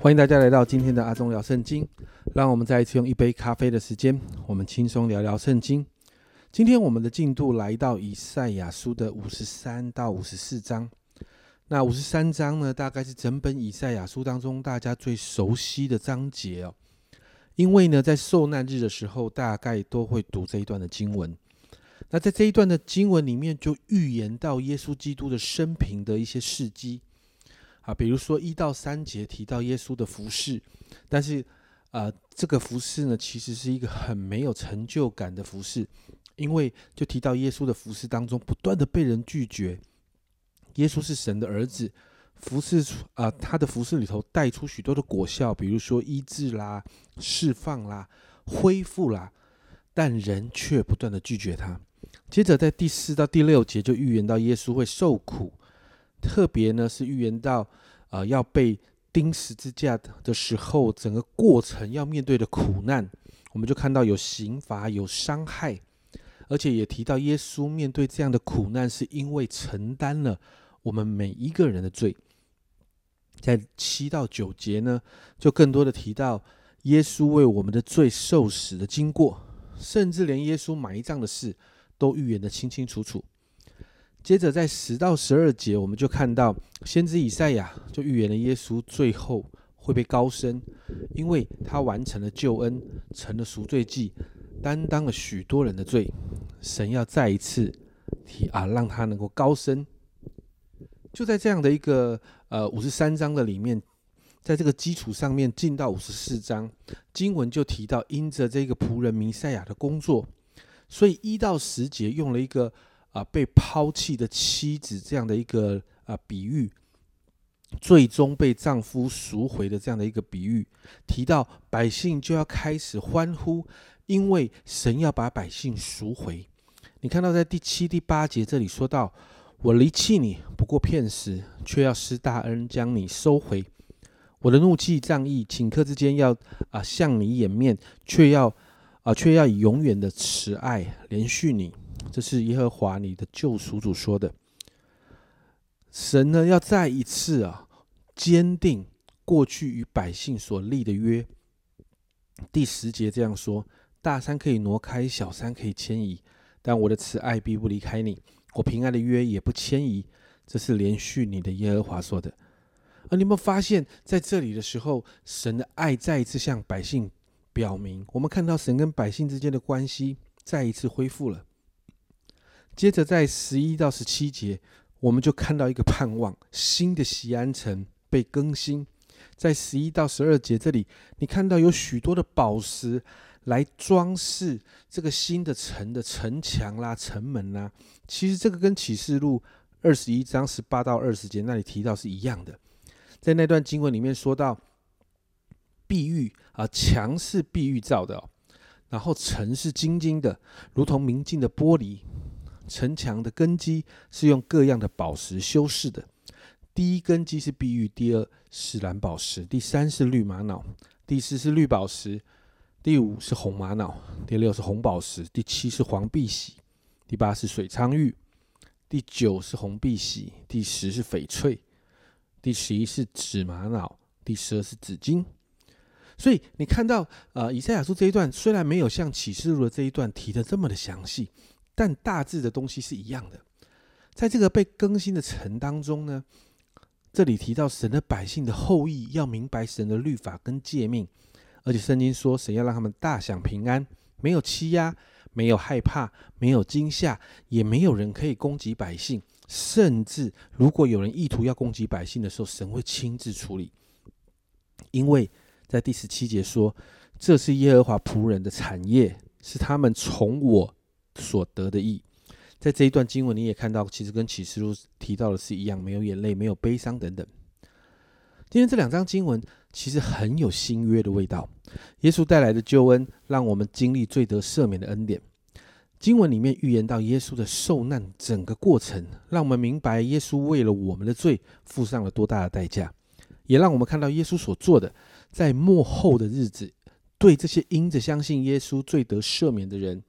欢迎大家来到今天的阿忠聊圣经。让我们再一次用一杯咖啡的时间，我们轻松聊聊圣经。今天我们的进度来到以赛亚书的五十三到五十四章。那五十三章呢，大概是整本以赛亚书当中大家最熟悉的章节哦。因为呢，在受难日的时候，大概都会读这一段的经文。那在这一段的经文里面，就预言到耶稣基督的生平的一些事迹。啊，比如说一到三节提到耶稣的服饰，但是，呃，这个服饰呢，其实是一个很没有成就感的服饰，因为就提到耶稣的服饰当中不断的被人拒绝。耶稣是神的儿子，服饰出啊，他的服饰里头带出许多的果效，比如说医治啦、释放啦、恢复啦，但人却不断的拒绝他。接着在第四到第六节就预言到耶稣会受苦。特别呢是预言到，呃，要被钉十字架的时候，整个过程要面对的苦难，我们就看到有刑罚、有伤害，而且也提到耶稣面对这样的苦难，是因为承担了我们每一个人的罪。在七到九节呢，就更多的提到耶稣为我们的罪受死的经过，甚至连耶稣埋葬的事都预言的清清楚楚。接着在十到十二节，我们就看到先知以赛亚就预言了耶稣最后会被高升，因为他完成了救恩，成了赎罪祭，担当了许多人的罪。神要再一次提啊，让他能够高升。就在这样的一个呃五十三章的里面，在这个基础上面进到五十四章，经文就提到因着这个仆人弥赛亚的工作，所以一到十节用了一个。啊，被抛弃的妻子这样的一个啊比喻，最终被丈夫赎回的这样的一个比喻，提到百姓就要开始欢呼，因为神要把百姓赎回。你看到在第七、第八节这里说到：“我离弃你不过片时，却要施大恩将你收回。我的怒气仗义，顷刻之间要啊向你掩面，却要啊却要以永远的慈爱连续你。”这是耶和华你的救赎主说的。神呢，要再一次啊，坚定过去与百姓所立的约。第十节这样说：大山可以挪开，小山可以迁移，但我的慈爱必不离开你，我平安的约也不迁移。这是连续你的耶和华说的。而你有没有发现，在这里的时候，神的爱再一次向百姓表明，我们看到神跟百姓之间的关系再一次恢复了。接着在十一到十七节，我们就看到一个盼望，新的西安城被更新。在十一到十二节这里，你看到有许多的宝石来装饰这个新的城的城墙啦、城门啦。其实这个跟启示录二十一章十八到二十节那里提到是一样的。在那段经文里面说到，碧玉啊，墙是碧玉造的，然后城是晶晶的，如同明镜的玻璃。城墙的根基是用各样的宝石修饰的。第一根基是碧玉，第二是蓝宝石，第三是绿玛瑙，第四是绿宝石，第五是红玛瑙，第六是红宝石，第七是黄碧玺，第八是水苍玉，第九是红碧玺，第十是翡翠，第十一是紫玛瑙，第十二是紫金。所以你看到，呃，以赛亚书这一段虽然没有像启示录的这一段提的这么的详细。但大致的东西是一样的，在这个被更新的城当中呢，这里提到神的百姓的后裔要明白神的律法跟诫命，而且圣经说神要让他们大享平安，没有欺压，没有害怕，没有惊吓，也没有人可以攻击百姓，甚至如果有人意图要攻击百姓的时候，神会亲自处理，因为在第十七节说，这是耶和华仆人的产业，是他们从我。所得的益，在这一段经文你也看到，其实跟启示录提到的是一样，没有眼泪，没有悲伤等等。今天这两章经文其实很有新约的味道。耶稣带来的救恩，让我们经历罪得赦免的恩典。经文里面预言到耶稣的受难整个过程，让我们明白耶稣为了我们的罪付上了多大的代价，也让我们看到耶稣所做的，在末后的日子，对这些因着相信耶稣罪得赦免的人。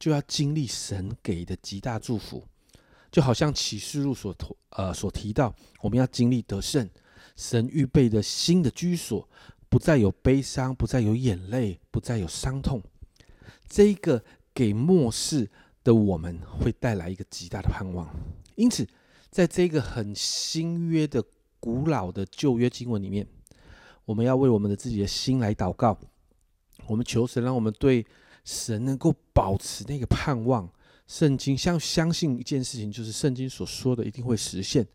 就要经历神给的极大祝福，就好像启示录所投呃所提到，我们要经历得胜，神预备的新的居所，不再有悲伤，不再有眼泪，不再有伤痛。这一个给末世的我们会带来一个极大的盼望。因此，在这个很新约的古老的旧约经文里面，我们要为我们的自己的心来祷告。我们求神，让我们对神能够保持那个盼望。圣经相相信一件事情，就是圣经所说的一定会实现。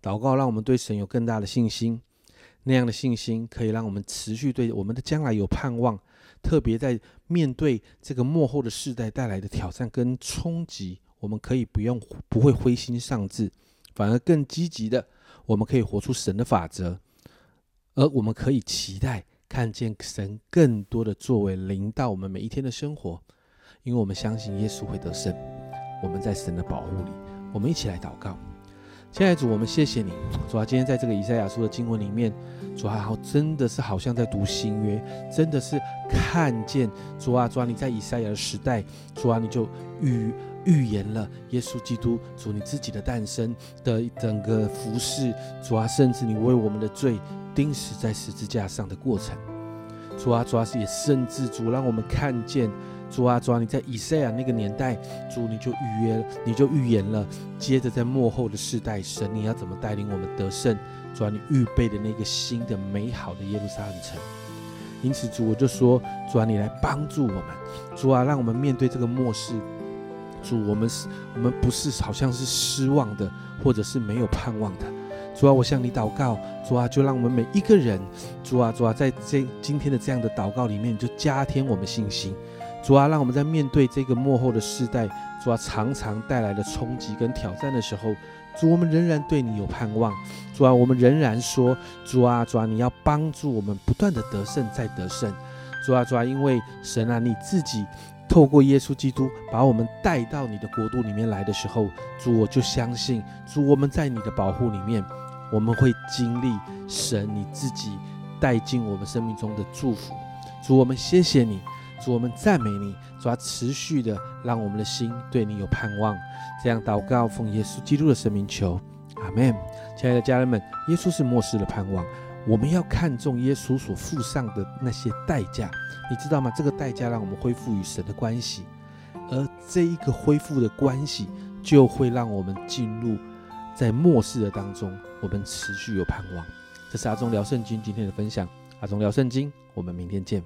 祷告，让我们对神有更大的信心。那样的信心可以让我们持续对我们的将来有盼望。特别在面对这个幕后的世代带来的挑战跟冲击，我们可以不用不会灰心丧志，反而更积极的，我们可以活出神的法则，而我们可以期待看见神更多的作为临到我们每一天的生活，因为我们相信耶稣会得胜。我们在神的保护里，我们一起来祷告。亲爱的主，我们谢谢你，主啊，今天在这个以赛亚书的经文里面，主啊，好真的是好像在读新约，真的是看见主啊，主啊，你在以赛亚的时代，主啊，你就预预言了耶稣基督主你自己的诞生的整个服饰，主啊，甚至你为我们的罪钉死在十字架上的过程，主啊，主啊，也甚至主让我们看见。主啊，主啊，你在以赛亚那个年代，主你就预约，你就预言了。接着在幕后的世代，神你要怎么带领我们得胜？主啊，你预备的那个新的美好的耶路撒冷城。因此，主我就说，主啊，你来帮助我们。主啊，让我们面对这个末世。主，我们是，我们不是好像是失望的，或者是没有盼望的。主啊，我向你祷告。主啊，就让我们每一个人，主啊，主啊，在这今天的这样的祷告里面，就加添我们信心。主啊，让我们在面对这个幕后的世代，主啊，常常带来的冲击跟挑战的时候，主，我们仍然对你有盼望。主啊，我们仍然说，主啊，主啊，你要帮助我们不断的得胜，再得胜。主啊，主啊，因为神啊，你自己透过耶稣基督把我们带到你的国度里面来的时候，主，我就相信，主，我们在你的保护里面，我们会经历神你自己带进我们生命中的祝福。主，我们谢谢你。主，我们赞美你，主，要持续的让我们的心对你有盼望。这样祷告，奉耶稣基督的生命求，阿门。亲爱的家人们，耶稣是末世的盼望，我们要看重耶稣所付上的那些代价，你知道吗？这个代价让我们恢复与神的关系，而这一个恢复的关系，就会让我们进入在末世的当中，我们持续有盼望。这是阿忠聊圣经今天的分享，阿忠聊圣经，我们明天见。